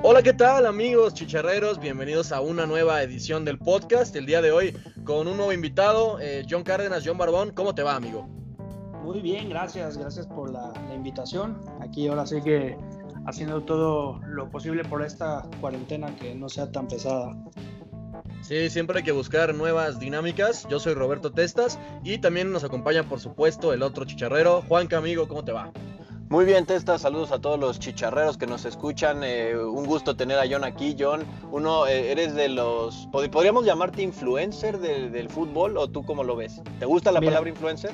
Hola, ¿qué tal amigos chicharreros? Bienvenidos a una nueva edición del podcast. El día de hoy con un nuevo invitado, eh, John Cárdenas, John Barbón. ¿Cómo te va, amigo? Muy bien, gracias, gracias por la, invitación. Aquí ahora sí que haciendo todo lo posible por esta cuarentena que no sea tan pesada. Sí, siempre hay que buscar nuevas dinámicas. Yo soy Roberto Testas y también nos acompaña, por supuesto, el otro chicharrero, Juanca, amigo, ¿cómo te va? Muy bien, Testa, saludos a todos los chicharreros que nos escuchan. Eh, un gusto tener a John aquí. John, uno, eh, eres de los. ¿Podríamos llamarte influencer del fútbol o tú cómo lo ves? ¿Te gusta la palabra influencer?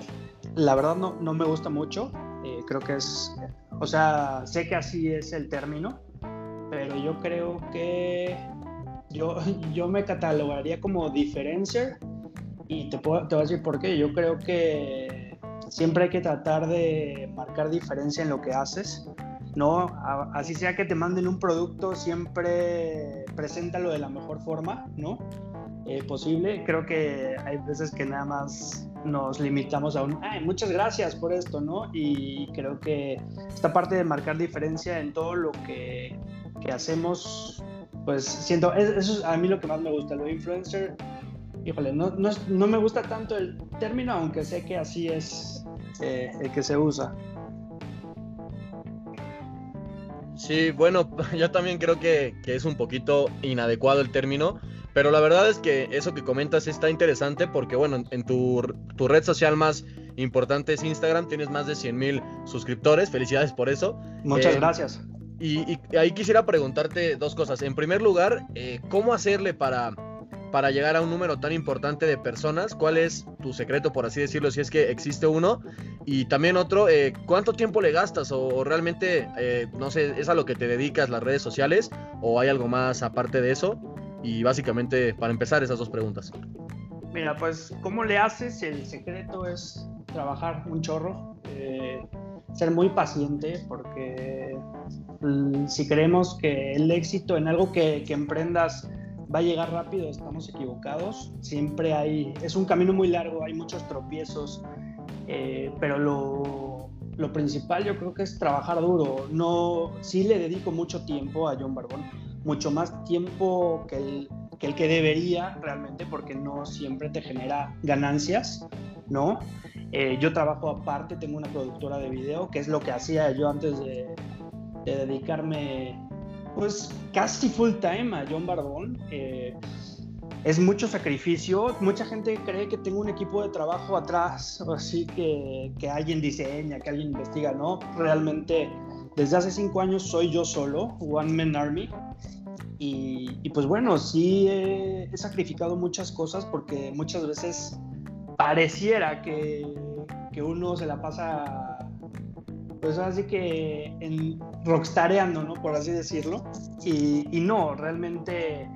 La verdad no, no me gusta mucho. Eh, creo que es. O sea, sé que así es el término, pero yo creo que. Yo, yo me catalogaría como diferencer y te, puedo, te voy a decir por qué. Yo creo que siempre hay que tratar de marcar diferencia en lo que haces, ¿no? Así sea que te manden un producto, siempre preséntalo de la mejor forma, ¿no? Eh, posible. Creo que hay veces que nada más nos limitamos a un, ay, muchas gracias por esto, ¿no? Y creo que esta parte de marcar diferencia en todo lo que, que hacemos, pues siento, eso es a mí lo que más me gusta, lo influencer híjole, no, no, me gusta tanto el término, aunque sé que así es eh, el que se usa. Sí, bueno, yo también creo que, es un poquito inadecuado el término, pero la verdad es que eso que comentas está interesante porque, bueno, en tu, red social más importante es Instagram, tienes más de 100 mil suscriptores, felicidades por eso. Muchas eh, gracias. Y, ahí quisiera preguntarte dos cosas. En primer lugar, eh, ¿cómo hacerle para para llegar a un número tan importante de personas? ¿Cuál es tu secreto, por así decirlo, si es que existe uno? Y también otro, eh, ¿cuánto tiempo le gastas? ¿O, realmente, eh, no sé, es a lo que te dedicas las redes sociales? ¿O hay algo más aparte de eso? Y básicamente, para empezar, esas dos preguntas. Mira, pues, ¿cómo le haces? El secreto es trabajar un chorro, eh, ser muy paciente, porque mm, si creemos que el éxito en algo que, que emprendas va a llegar rápido, estamos equivocados. Siempre hay, es un camino muy largo, hay muchos tropiezos, eh, pero lo, lo, principal yo creo que es trabajar duro. No, sí le dedico mucho tiempo a John Barbón, mucho más tiempo que el, que el que debería realmente, porque no siempre te genera ganancias, ¿no? Eh, yo trabajo aparte, tengo una productora de video, que es lo que hacía yo antes de, de dedicarme pues casi full time a John Barbón. Eh, es mucho sacrificio. Mucha gente cree que tengo un equipo de trabajo atrás, así que, que alguien diseña, que alguien investiga. No, realmente desde hace cinco años soy yo solo, One Man Army. Y, y pues bueno, sí he, he, sacrificado muchas cosas porque muchas veces pareciera que, que uno se la pasa pues así que en rockstareando, ¿no? Por así decirlo. Y, no, realmente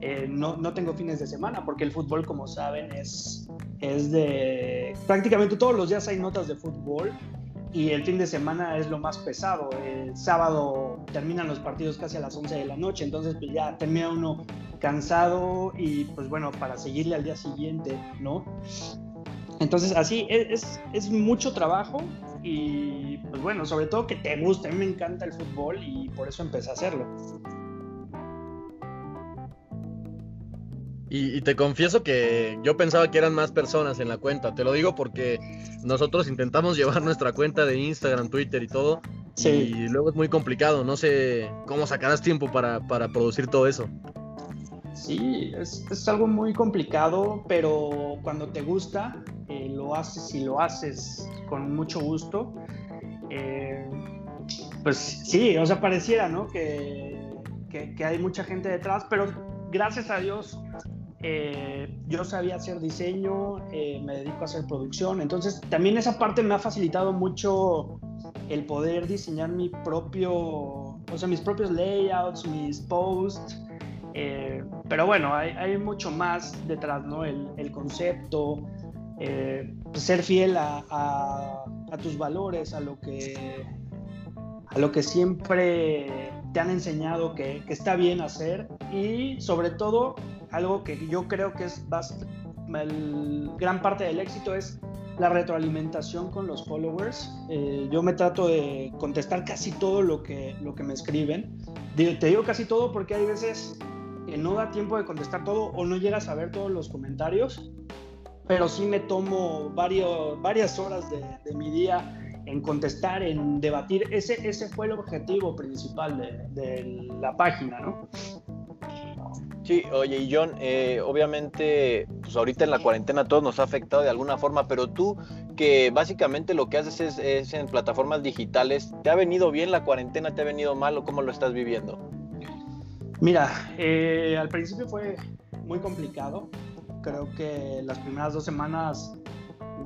eh, no, no, tengo fines de semana porque el fútbol, como saben, es, es de... Prácticamente todos los días hay notas de fútbol y el fin de semana es lo más pesado. El sábado terminan los partidos casi a las 11 de la noche, entonces pues ya termina uno cansado y pues bueno, para seguirle al día siguiente, ¿no? Entonces así es, es mucho trabajo, y pues bueno, sobre todo que te guste, a mí me encanta el fútbol y por eso empecé a hacerlo. Y, te confieso que yo pensaba que eran más personas en la cuenta. Te lo digo porque nosotros intentamos llevar nuestra cuenta de Instagram, Twitter y todo. Sí. Y luego es muy complicado. No sé cómo sacarás tiempo para, para producir todo eso. Sí, es, es, algo muy complicado, pero cuando te gusta, eh, lo haces y lo haces con mucho gusto. Eh, pues sí, o sea, pareciera, ¿no? Que, que, hay mucha gente detrás, pero gracias a Dios eh, yo sabía hacer diseño, me dedico a hacer producción, entonces también esa parte me ha facilitado mucho el poder diseñar mi propio, o sea, mis propios layouts, mis posts. Pero bueno, hay, hay, mucho más detrás, ¿no? El, el concepto, eh, ser fiel a, tus valores, a lo que, a lo que siempre te han enseñado que, está bien hacer y sobre todo algo que yo creo que es gran parte del éxito es la retroalimentación con los followers. Eh, yo me trato de contestar casi todo lo que, lo que me escriben. te digo casi todo porque hay veces que no da tiempo de contestar todo o no llegas a ver todos los comentarios, pero sí me tomo varios, varias horas de, de mi día en contestar, en debatir. Ese, ese fue el objetivo principal de, de la página, ¿no? Sí, oye, y John, eh, obviamente, pues ahorita en la cuarentena todo nos ha afectado de alguna forma, pero tú que básicamente lo que haces es, es, en plataformas digitales, ¿te ha venido bien la cuarentena? ¿Te ha venido mal o cómo lo estás viviendo? Mira, eh, al principio fue muy complicado. Creo que las primeras dos semanas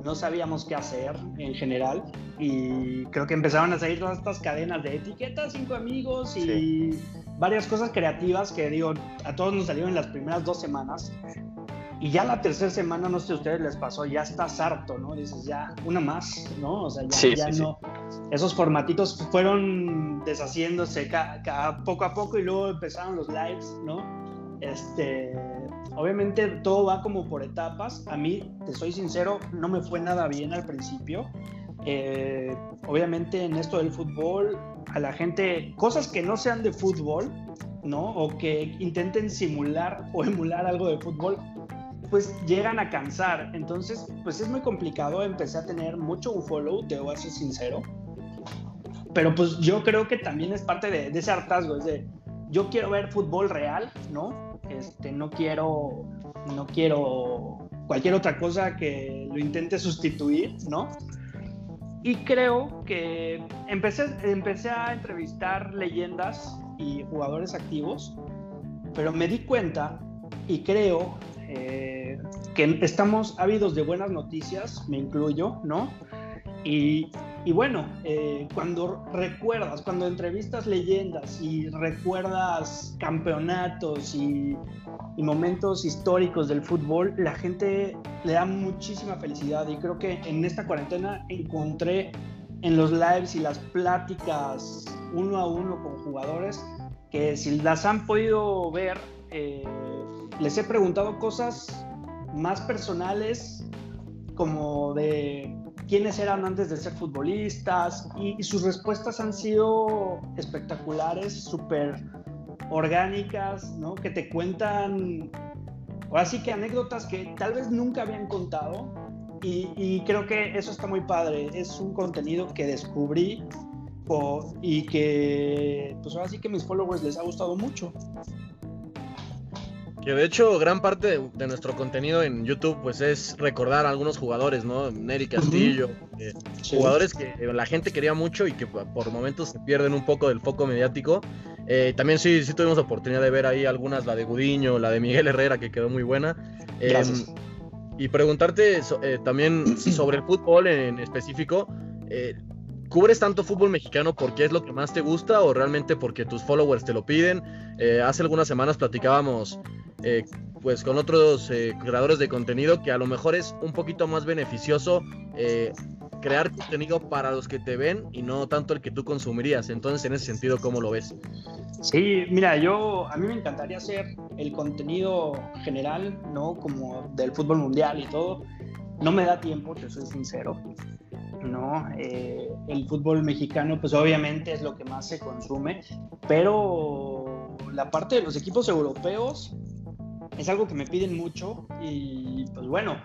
no sabíamos qué hacer en general y creo que empezaron a salir todas estas cadenas de etiquetas, cinco amigos y sí. varias cosas creativas que digo, a todos nos salieron en las primeras dos semanas y ya la tercera semana, no sé si a ustedes les pasó, ya estás harto, ¿no? Dices, ya, una más, ¿no? O sea, ya, sí, ya sí, no. Esos formatitos fueron deshaciéndose ca, ca, poco a poco y luego empezaron los lives, ¿no? Este, obviamente todo va como por etapas. A mí, te soy sincero, no me fue nada bien al principio. Eh, obviamente en esto del fútbol, a la gente, cosas que no sean de fútbol, ¿no? O que intenten simular o emular algo de fútbol, pues llegan a cansar. Entonces, pues es muy complicado. Empecé a tener mucho un follow, te voy a ser sincero. Pero pues yo creo que también es parte de, de ese hartazgo, es de, yo quiero ver fútbol real, ¿no? Este, no quiero, no quiero cualquier otra cosa que lo intente sustituir, ¿no? Y creo que empecé, empecé a entrevistar leyendas y jugadores activos, pero me di cuenta y creo eh, que estamos ávidos de buenas noticias, me incluyo, ¿no? Y, y bueno, eh, cuando recuerdas, cuando entrevistas leyendas y recuerdas campeonatos y, y, momentos históricos del fútbol, la gente le da muchísima felicidad y creo que en esta cuarentena encontré en los lives y las pláticas uno a uno con jugadores que si las han podido ver, eh, les he preguntado cosas más personales como de quiénes eran antes de ser futbolistas y, y sus respuestas han sido espectaculares, súper orgánicas, ¿no? Que te cuentan, ahora sí que anécdotas que tal vez nunca habían contado y, y creo que eso está muy padre, es un contenido que descubrí y que pues ahora sí que mis followers les ha gustado mucho. Que de hecho gran parte de, de, nuestro contenido en YouTube pues es recordar a algunos jugadores, ¿no? Neri Castillo, uh -huh. eh, sí. jugadores que la gente quería mucho y que por momentos se pierden un poco del foco mediático. Eh, también sí, sí tuvimos oportunidad de ver ahí algunas, la de Gudiño, la de Miguel Herrera, que quedó muy buena. Eh, y preguntarte eh, también sobre el fútbol en específico. Eh, ¿Cubres tanto fútbol mexicano porque es lo que más te gusta o realmente porque tus followers te lo piden? Eh, hace algunas semanas platicábamos eh, pues con otros eh, creadores de contenido que a lo mejor es un poquito más beneficioso eh, crear contenido para los que te ven y no tanto el que tú consumirías. Entonces, en ese sentido, ¿cómo lo ves? Sí, mira, yo a mí me encantaría hacer el contenido general, ¿no? Como del fútbol mundial y todo. No me da tiempo, te soy sincero. ¿no? El fútbol mexicano, pues obviamente es lo que más se consume, pero la parte de los equipos europeos es algo que me piden mucho y pues bueno,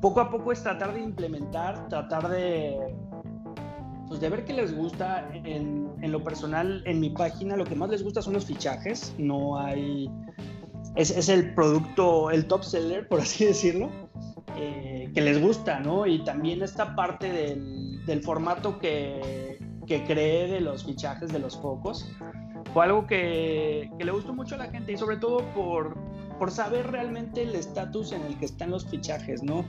poco a poco es tratar de implementar, tratar de, pues de ver qué les gusta. En, en lo personal, en mi página, lo que más les gusta son los fichajes, no hay... Es, es el producto, el top seller, por así decirlo. Eh, que les gusta, ¿no? Y también esta parte del, del formato que, que, creé de los fichajes de los focos fue algo que, que, le gustó mucho a la gente y sobre todo por, por saber realmente el estatus en el que están los fichajes, ¿no?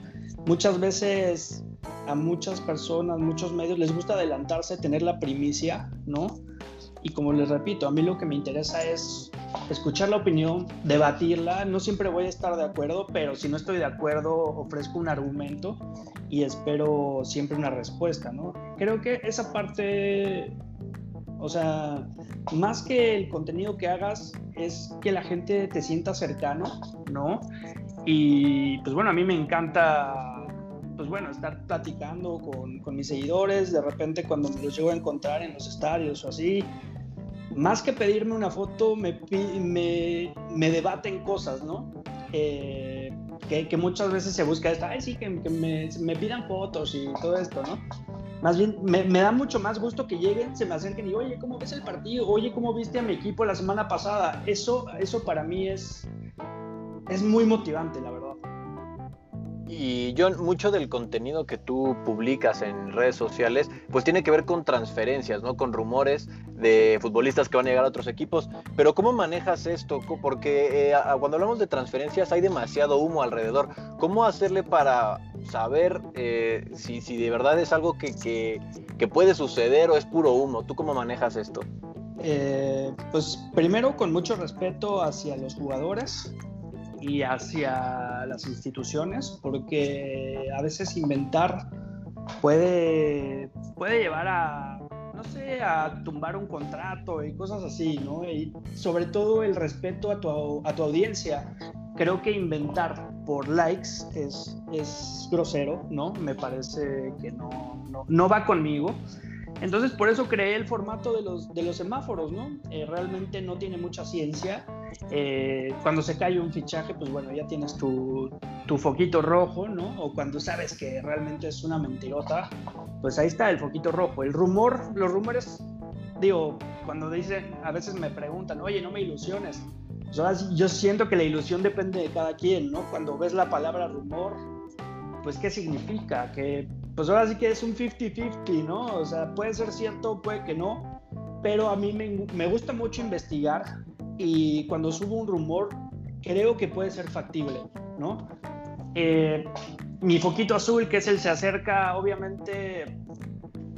Muchas veces a muchas personas, muchos medios les gusta adelantarse, tener la primicia, ¿no? Y como les repito, a mí lo que me interesa es escuchar la opinión, debatirla. No siempre voy a estar de acuerdo, pero si no estoy de acuerdo, ofrezco un argumento y espero siempre una respuesta, ¿no? Creo que esa parte, o sea, más que el contenido que hagas, es que la gente te sienta cercano, ¿no? Y pues bueno, a mí me encanta pues bueno, estar platicando con, con, mis seguidores, de repente cuando me los llego a encontrar en los estadios o así, más que pedirme una foto, me, me, me debaten cosas, ¿no? Eh, que, que, muchas veces se busca esta, ay, sí, que, que me, me, pidan fotos y todo esto, ¿no? Más bien, me, me, da mucho más gusto que lleguen, se me acerquen y, oye, ¿cómo ves el partido? Oye, ¿cómo viste a mi equipo la semana pasada? Eso, eso para mí es, es muy motivante, la verdad. Y John, mucho del contenido que tú publicas en redes sociales, pues tiene que ver con transferencias, ¿no? Con rumores de futbolistas que van a llegar a otros equipos. Pero ¿cómo manejas esto? Porque eh, cuando hablamos de transferencias hay demasiado humo alrededor. ¿Cómo hacerle para saber eh, si, si, de verdad es algo que, que, que, puede suceder o es puro humo? ¿Tú cómo manejas esto? Eh, pues primero con mucho respeto hacia los jugadores, y hacia las instituciones, porque a veces inventar puede, puede llevar a, no sé, a tumbar un contrato y cosas así, ¿no? Y sobre todo el respeto a tu, a tu audiencia. Creo que inventar por likes es, es grosero, ¿no? Me parece que no, no, no va conmigo. Entonces, por eso creé el formato de los, de los semáforos, ¿no? Eh, realmente no tiene mucha ciencia. Eh, cuando se cae un fichaje, pues bueno, ya tienes tu, tu, foquito rojo, ¿no? O cuando sabes que realmente es una mentirota, pues ahí está el foquito rojo. El rumor, los rumores, digo, cuando dicen, a veces me preguntan, oye, no me ilusiones. Pues yo siento que la ilusión depende de cada quien, ¿no? Cuando ves la palabra rumor, pues ¿qué significa? Que pues ahora sí que es un 50-50, ¿no? O sea, puede ser cierto, puede que no, pero a mí me, me, gusta mucho investigar y cuando subo un rumor, creo que puede ser factible, ¿no? Eh, mi foquito azul, que es el se acerca, obviamente,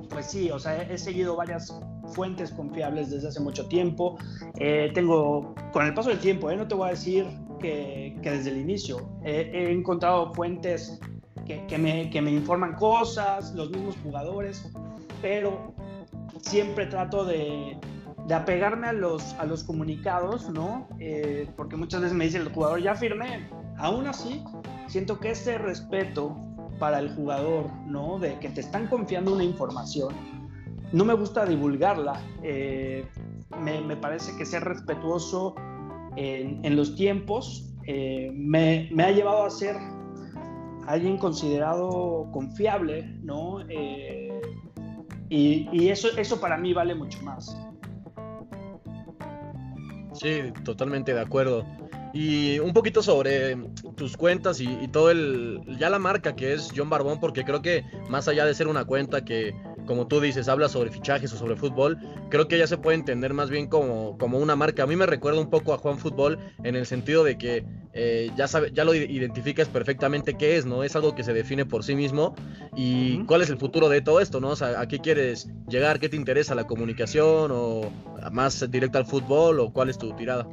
pues sí, o sea, he, seguido varias fuentes confiables desde hace mucho tiempo. Eh, tengo, con el paso del tiempo, ¿eh? no te voy a decir que, desde el inicio, he encontrado fuentes que, me, que me informan cosas, los mismos jugadores, pero siempre trato de, de apegarme a los, a los comunicados, ¿no? Eh, porque muchas veces me dice el jugador, ya firmé. Aún así, siento que ese respeto para el jugador, ¿no? De que te están confiando una información, no me gusta divulgarla. Eh, me, parece que ser respetuoso en, en los tiempos eh, me, ha llevado a ser alguien considerado confiable, ¿no? Eh, y, y eso, eso para mí vale mucho más. Sí, totalmente de acuerdo. Y un poquito sobre tus cuentas y, y, todo el. Ya la marca que es John Barbón, porque creo que más allá de ser una cuenta que como tú dices, habla sobre fichajes o sobre fútbol, creo que ya se puede entender más bien como, como una marca. A mí me recuerda un poco a Juan Fútbol en el sentido de que eh, ya, sabe, ya lo identificas perfectamente qué es, ¿no? Es algo que se define por sí mismo y cuál es el futuro de todo esto, ¿no? O sea, ¿a qué quieres llegar? ¿Qué te interesa? ¿La comunicación o más directa al fútbol o cuál es tu tirada?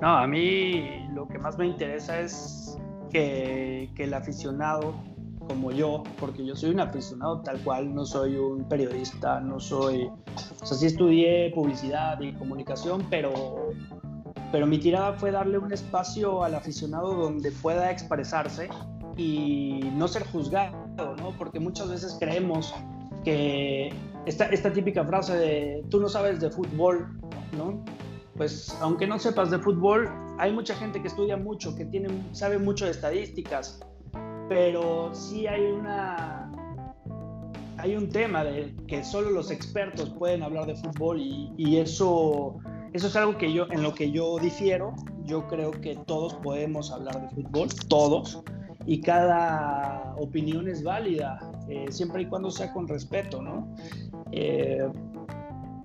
No, a mí lo que más me interesa es que, que el aficionado como yo, porque yo soy un aficionado tal cual, no soy un periodista, no soy, o sea, sí estudié publicidad y comunicación, pero, pero mi tirada fue darle un espacio al aficionado donde pueda expresarse y no ser juzgado, ¿no? Porque muchas veces creemos que esta, esta típica frase de tú no sabes de fútbol, ¿no? Pues aunque no sepas de fútbol, hay mucha gente que estudia mucho, que tiene, sabe mucho de estadísticas, pero sí hay una hay un tema de que solo los expertos pueden hablar de fútbol y, y, eso eso es algo que yo en lo que yo difiero. Yo creo que todos podemos hablar de fútbol todos y cada opinión es válida eh, siempre y cuando sea con respeto no eh,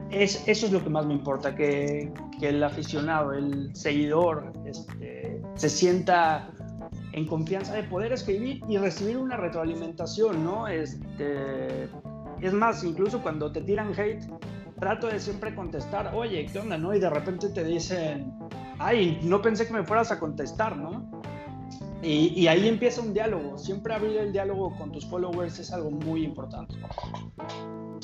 es, eso es lo que más me importa que, que el aficionado el seguidor este, se sienta en confianza de poder escribir y recibir una retroalimentación, ¿no? Este, es más, incluso cuando te tiran hate, trato de siempre contestar, oye, ¿qué onda, no? Y de repente te dicen, ay, no pensé que me fueras a contestar, ¿no? Y, y, ahí empieza un diálogo. Siempre abrir el diálogo con tus followers es algo muy importante.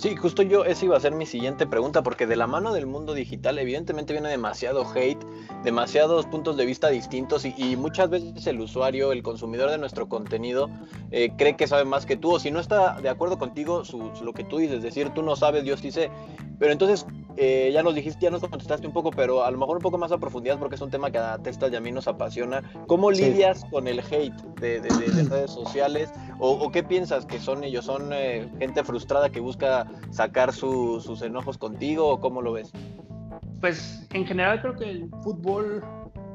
Sí, justo yo, esa iba a ser mi siguiente pregunta, porque de la mano del mundo digital evidentemente viene demasiado hate, demasiados puntos de vista distintos y, y muchas veces el usuario, el consumidor de nuestro contenido, eh, cree que sabe más que tú o si no está de acuerdo contigo, su, lo que tú dices, decir tú no sabes, yo sí sé. Pero entonces, eh, ya nos dijiste, ya nos contestaste un poco, pero a lo mejor un poco más a profundidad porque es un tema que a Testas y a mí nos apasiona. ¿Cómo lidias con el hate de, redes sociales? O, qué piensas que son ellos? ¿Son eh, gente frustrada que busca sacar sus enojos contigo o cómo lo ves? Pues en general creo que el fútbol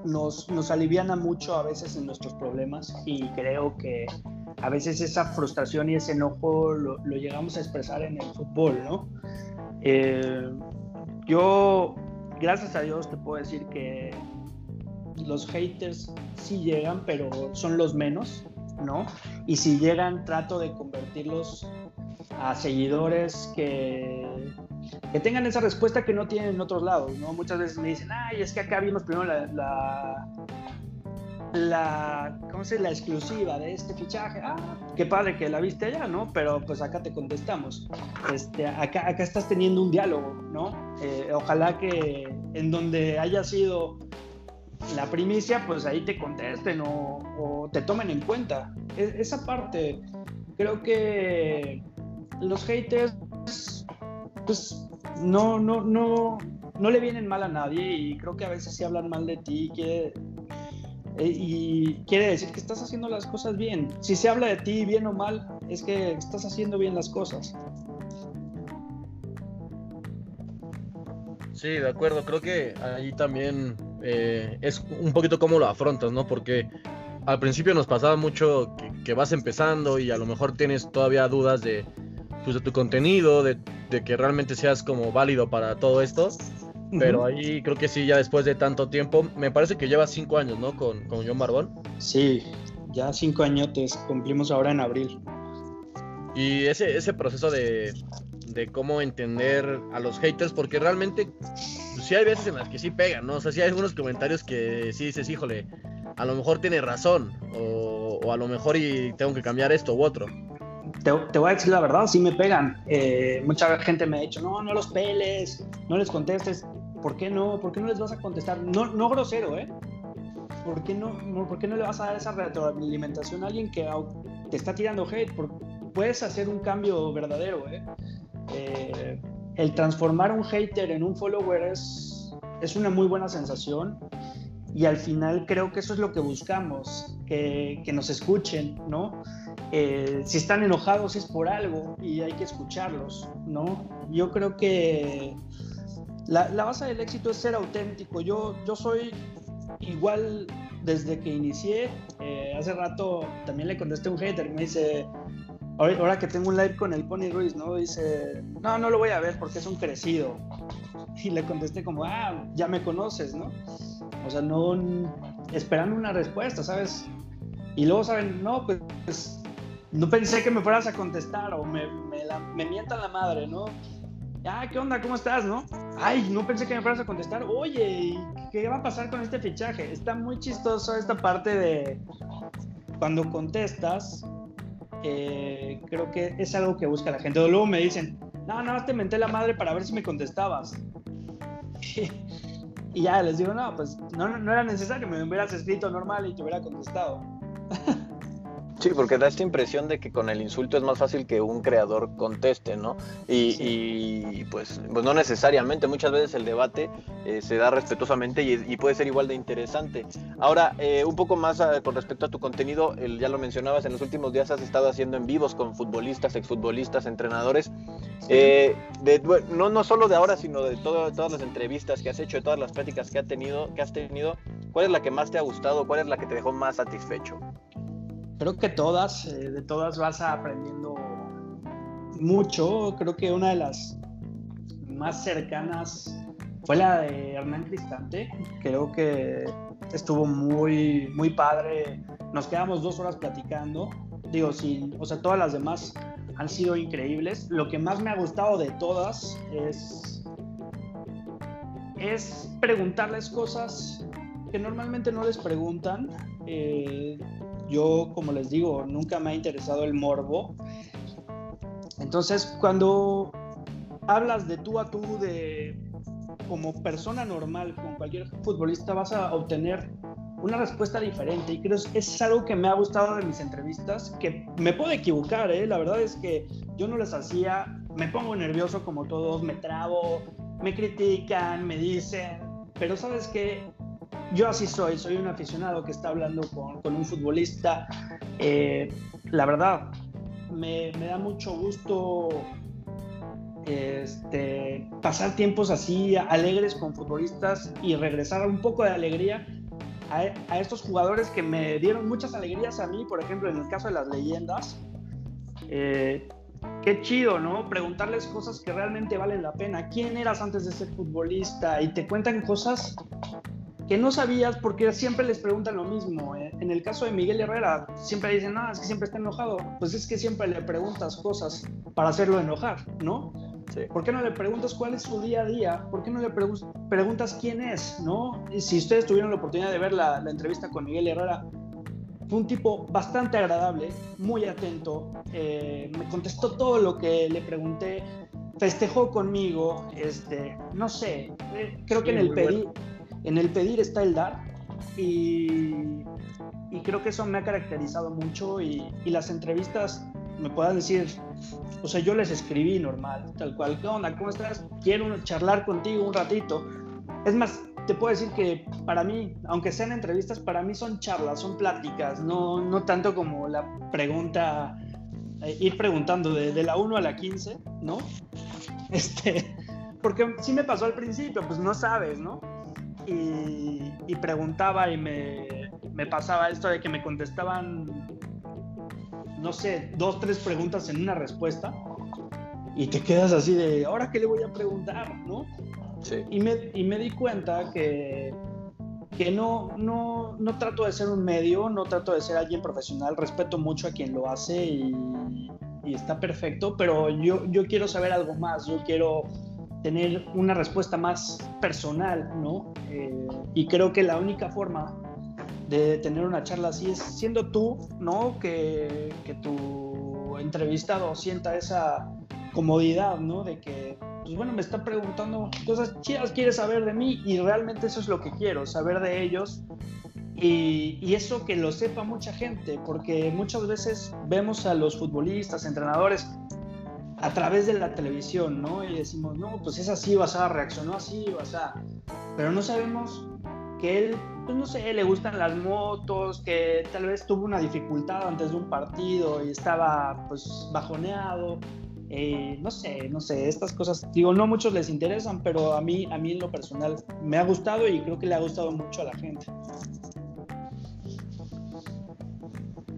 nos, nos aliviana mucho a veces en nuestros problemas y creo que a veces esa frustración y ese enojo lo, lo llegamos a expresar en el fútbol, ¿no? Eh, yo, gracias a Dios, te puedo decir que los haters sí llegan, pero son los menos, ¿no? Y si llegan, trato de convertirlos a seguidores que, que tengan esa respuesta que no tienen en otros lados, ¿no? Muchas veces me dicen, ay, es que acá vimos primero la, la, ¿cómo se la exclusiva de este fichaje. Ah, qué padre que la viste allá, ¿no? Pero pues acá te contestamos. Este, acá, acá estás teniendo un diálogo, ¿no? Eh, ojalá que en donde haya sido la primicia, pues ahí te contesten o, te tomen en cuenta. E, esa parte, creo que los haters, pues no, no, no, no le vienen mal a nadie y creo que a veces si hablan mal de ti, eh, y quiere decir que estás haciendo las cosas bien. Si se habla de ti bien o mal, es que estás haciendo bien las cosas. Sí, de acuerdo. Creo que ahí también eh, es un poquito cómo lo afrontas, ¿no? Porque al principio nos pasaba mucho que, vas empezando y a lo mejor tienes todavía dudas de, pues, de tu contenido, de, de, que realmente seas como válido para todo esto. Pero ahí creo que sí, ya después de tanto tiempo, me parece que lleva cinco años, ¿no? Con, con John Barbón. Sí, ya cinco añotes, cumplimos ahora en abril. Y ese, ese proceso de, de cómo entender a los haters, porque realmente sí hay veces en las que sí pegan, ¿no? O sea, sí hay algunos comentarios que sí dices, híjole, a lo mejor tiene razón, o, a lo mejor y tengo que cambiar esto u otro te, voy a decir la verdad, sí me pegan. Eh, mucha gente me ha dicho, no, no los peles, no les contestes. ¿Por qué no? ¿Por qué no les vas a contestar? No, no grosero, ¿eh? ¿Por qué no, ¿Por qué no le vas a dar esa retroalimentación a alguien que te está tirando hate? puedes hacer un cambio verdadero, ¿eh? ¿eh? El transformar un hater en un follower es, es una muy buena sensación y al final creo que eso es lo que buscamos, que, que nos escuchen, ¿no? Eh, si están enojados es por algo y hay que escucharlos, ¿no? Yo creo que la, base del éxito es ser auténtico. Yo, yo soy igual desde que inicié. Eh, hace rato también le contesté a un hater me dice, ahora, que tengo un live con el Pony Ruiz, ¿no? Dice, no, no lo voy a ver porque es un crecido. Y le contesté como, ah, ya me conoces, ¿no? O sea, no esperando una respuesta, ¿sabes? Y luego saben, no, pues no pensé que me fueras a contestar o me, me, la, mientan la madre, ¿no? Ah, ¿qué onda? ¿Cómo estás, no? Ay, no pensé que me fueras a contestar. Oye, ¿qué va a pasar con este fichaje? Está muy chistoso esta parte de cuando contestas. Creo que es algo que busca la gente. luego me dicen, no, no, te menté la madre para ver si me contestabas. y ya les digo, no, pues no, no era necesario, me hubieras escrito normal y te hubiera contestado. Sí, porque da esta impresión de que con el insulto es más fácil que un creador conteste, ¿no? Y, pues, pues no necesariamente, muchas veces el debate eh, se da respetuosamente y, puede ser igual de interesante. Ahora, eh, un poco más ah, con respecto a tu contenido, ya lo mencionabas, en los últimos días has estado haciendo en vivos con futbolistas, exfutbolistas, entrenadores. Eh, no, no solo de ahora, sino de todas las entrevistas que has hecho, de todas las prácticas que, ha tenido, que has tenido, ¿cuál es la que más te ha gustado? ¿Cuál es la que te dejó más satisfecho? Creo que todas, eh, de todas vas aprendiendo mucho. Creo que una de las más cercanas fue la de Hernán Cristante. Creo que estuvo muy, muy padre. Nos quedamos dos horas platicando. Digo, sí, o sea, todas las demás han sido increíbles. Lo que más me ha gustado de todas es, es preguntarles cosas que normalmente no les preguntan. Eh, yo, como les digo, nunca me ha interesado el morbo. Entonces, cuando hablas de tú a tú, de como persona normal con cualquier futbolista, vas a obtener una respuesta diferente. Y creo que es algo que me ha gustado de mis entrevistas, que me puedo equivocar, ¿eh? la verdad es que yo no les hacía, me pongo nervioso como todos, me trabo, me critican, me dicen, pero sabes que yo así soy, soy un aficionado que está hablando con, un futbolista. Eh, la verdad, me, da mucho gusto este, pasar tiempos así alegres con futbolistas y regresar un poco de alegría a, estos jugadores que me dieron muchas alegrías a mí, por ejemplo, en el caso de las leyendas. Eh, qué chido, ¿no? Preguntarles cosas que realmente valen la pena. ¿Quién eras antes de ser futbolista? Y te cuentan cosas que no sabías porque siempre les preguntan lo mismo. Eh, en el caso de Miguel Herrera, siempre dicen, no, es que siempre está enojado. Pues es que siempre le preguntas cosas para hacerlo enojar, ¿no? Sí. ¿Por qué no le preguntas cuál es su día a día? ¿Por qué no le preguntas quién es, ¿no? Y si ustedes tuvieron la oportunidad de ver la, entrevista con Miguel Herrera, fue un tipo bastante agradable, muy atento, eh, me contestó todo lo que le pregunté, festejó conmigo, este, no sé, eh, creo que en el pedir en el pedir está el dar y, creo que eso me ha caracterizado mucho y, las entrevistas me puedan decir, o sea, yo les escribí normal, tal cual, ¿qué onda? ¿Cómo estás? Quiero charlar contigo un ratito. Es más, te puedo decir que para mí, aunque sean entrevistas, para mí son charlas, son pláticas, no, no tanto como la pregunta, eh, ir preguntando de, de, la 1 a la 15, ¿no? Este, porque sí me pasó al principio, pues no sabes, ¿no? Y, preguntaba y me, me, pasaba esto de que me contestaban, no sé, dos, tres preguntas en una respuesta y te quedas así de, ¿ahora qué le voy a preguntar? ¿no? Sí. Y, me, y me di cuenta que, que no, no, no trato de ser un medio, no trato de ser alguien profesional, respeto mucho a quien lo hace y, y está perfecto, pero yo, yo quiero saber algo más, yo quiero tener una respuesta más personal, ¿no? Eh, y creo que la única forma de tener una charla así es siendo tú, ¿no? Que, que tu entrevistado sienta esa comodidad, ¿no? De que, pues bueno, me está preguntando cosas chidas, quiere saber de mí y realmente eso es lo que quiero, saber de ellos y, y, eso que lo sepa mucha gente, porque muchas veces vemos a los futbolistas, entrenadores, a través de la televisión, ¿no? Y decimos, no, pues es así, vas a reaccionó así, vas a... Pero no sabemos que él, pues no sé, le gustan las motos, que tal vez tuvo una dificultad antes de un partido y estaba pues bajoneado. Eh, no sé, no sé, estas cosas, digo, no muchos les interesan, pero a mí, a mí en lo personal me ha gustado y creo que le ha gustado mucho a la gente.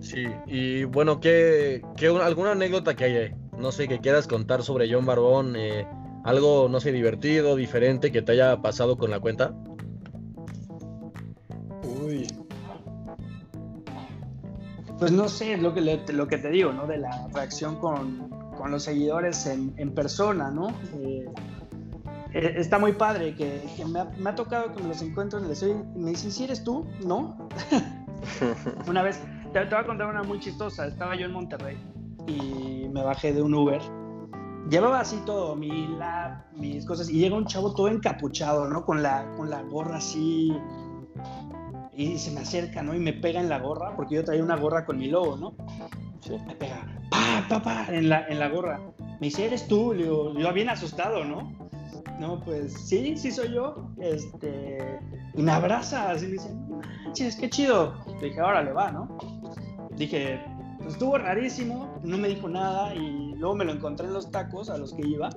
Sí, y bueno, ¿qué, qué alguna anécdota que hay no sé, que quieras contar sobre John Barbón, eh, algo, no sé, divertido, diferente que te haya pasado con la cuenta. Uy. Pues no sé, lo que, lo que te digo, ¿no? De la reacción con, los seguidores en, persona, ¿no? Eh, eh, está muy padre que, me, ha, tocado que me los encuentro en el estudio y me dicen, ¿sí eres tú? ¿No? una vez, te, te voy a contar una muy chistosa. Estaba yo en Monterrey y me bajé de un Uber. Llevaba así todo, mi lab, mis cosas, y llega un chavo todo encapuchado, ¿no? Con la, con la gorra así. Y se me acerca, ¿no? Y me pega en la gorra, porque yo traía una gorra con mi logo, ¿no? Sí. Me pega, pa, pa, pa, en la, en la gorra. Me dice, ¿eres tú? Le digo, yo bien asustado, ¿no? No, pues sí, sí soy yo. Este, y me abraza, así me dice, manches, qué chido. Le dije, ahora le va, ¿no? Dije, pues estuvo rarísimo, no me dijo nada y luego me lo encontré en los tacos a los que iba.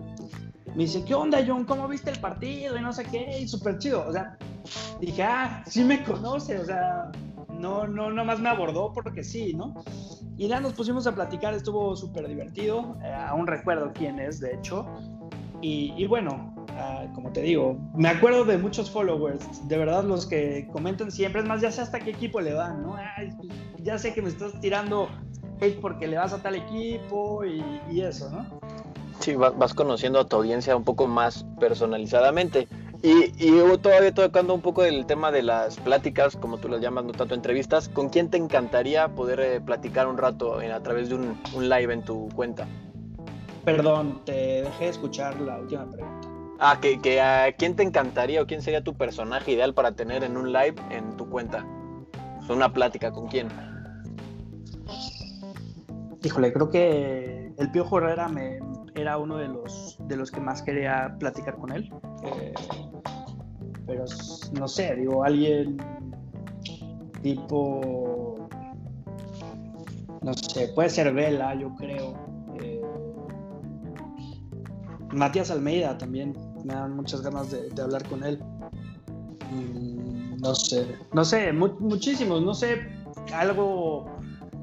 Me dice, ¿qué onda, John? ¿Cómo viste el partido? Y no sé qué, y súper chido. O sea, dije, ah, sí me conoce, o sea, no, no, nomás me abordó porque sí, ¿no? Y ya nos pusimos a platicar, estuvo súper divertido. Eh, aún recuerdo quién es, de hecho. Y, bueno, ah, como te digo, me acuerdo de muchos followers, de verdad los que comentan siempre, es más, ya sé hasta qué equipo le van, ¿no? ya sé que me estás tirando porque le vas a tal equipo y, eso, ¿no? Sí, vas conociendo a tu audiencia un poco más personalizadamente. Y, y todavía tocando un poco del tema de las pláticas, como tú las llamas, no tanto entrevistas, ¿con quién te encantaría poder eh, platicar un rato a través de un, live en tu cuenta? Perdón, te dejé escuchar la última pregunta. Ah, que, que a quién te encantaría o quién sería tu personaje ideal para tener en un live en tu cuenta. una plática, ¿con quién? Híjole, creo que el Piojo Herrera me, era uno de los, de los que más quería platicar con él. Eh, pero no sé, digo, alguien tipo, no sé, puede ser Vela, yo creo. Eh, Matías Almeida también, me dan muchas ganas de, hablar con él. Mm, no sé, no sé, muchísimos, no sé, algo,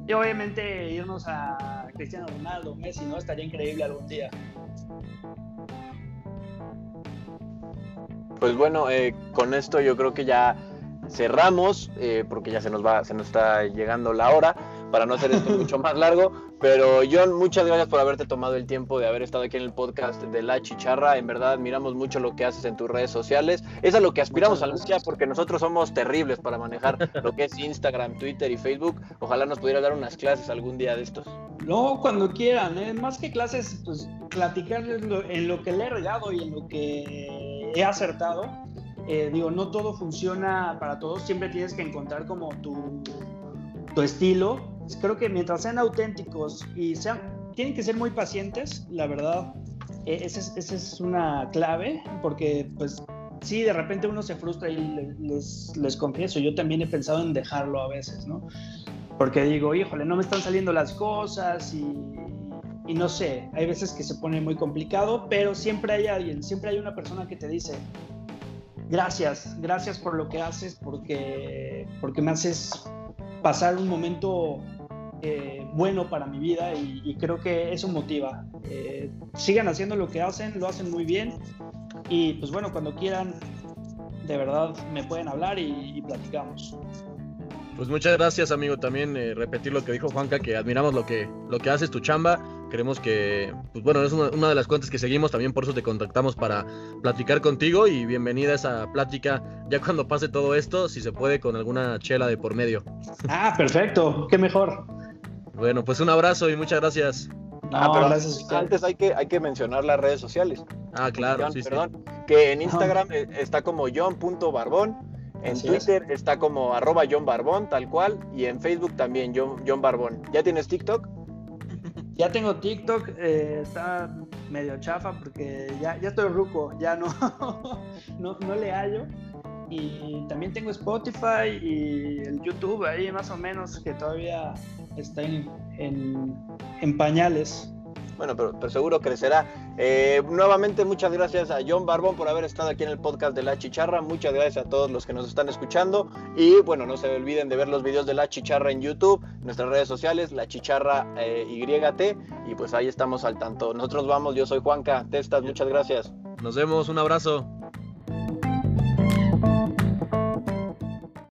y obviamente irnos a Cristiano Ronaldo, Messi, ¿no? Estaría increíble algún día. Pues bueno, eh, con esto yo creo que ya cerramos, eh, porque ya se nos va, se nos está llegando la hora, para no hacer esto mucho más largo. Pero John, muchas gracias por haberte tomado el tiempo de haber estado aquí en el podcast de La Chicharra. En verdad, admiramos mucho lo que haces en tus redes sociales. Es a lo que aspiramos algún día, porque nosotros somos terribles para manejar lo que es Instagram, Twitter y Facebook. Ojalá nos pudiera dar unas clases algún día de estos. No, cuando quieran, ¿eh? más que clases, pues platicar en lo, que le he regado y en lo que he acertado. Eh, digo, no todo funciona para todos, siempre tienes que encontrar como tu, tu estilo. Creo que mientras sean auténticos y sean, tienen que ser muy pacientes, la verdad, e, esa es, es, una clave, porque pues sí, de repente uno se frustra y les, les confieso, yo también he pensado en dejarlo a veces, ¿no? Porque digo, híjole, no me están saliendo las cosas y, y no sé, hay veces que se pone muy complicado, pero siempre hay alguien, siempre hay una persona que te dice, gracias, gracias por lo que haces, porque, porque me haces pasar un momento eh, bueno para mi vida y, creo que eso motiva. Eh, sigan haciendo lo que hacen, lo hacen muy bien y pues bueno, cuando quieran, de verdad me pueden hablar y platicamos. Pues muchas gracias, amigo. También eh, repetir lo que dijo Juanca, que admiramos lo que, lo que haces, tu chamba. Creemos que, pues bueno, es una, de las cuentas que seguimos, también por eso te contactamos para platicar contigo y bienvenida a esa plática ya cuando pase todo esto, si se puede, con alguna chela de por medio. Ah, perfecto, qué mejor. Bueno, pues un abrazo y muchas gracias. ah, pero gracias antes hay que, hay que mencionar las redes sociales. Ah, claro, sí, perdón, que en Instagram eh, está como john.barbón en Twitter está como arroba John Barbón, tal cual. Y en Facebook también, John, John Barbón. ¿Ya tienes TikTok? Ya tengo TikTok, eh, está medio chafa porque ya, ya estoy ruco, ya no, no, no, le hallo. Y también tengo Spotify y el YouTube ahí más o menos que todavía está en, en, en pañales. Bueno, pero, seguro crecerá. Eh, nuevamente, muchas gracias a John Barbón por haber estado aquí en el podcast de La Chicharra. Muchas gracias a todos los que nos están escuchando. Y bueno, no se olviden de ver los videos de La Chicharra en YouTube, nuestras redes sociales, La Chicharra eh, YT. Y pues ahí estamos al tanto. Nosotros vamos, yo soy Juanca Testas, muchas gracias. Nos vemos, un abrazo.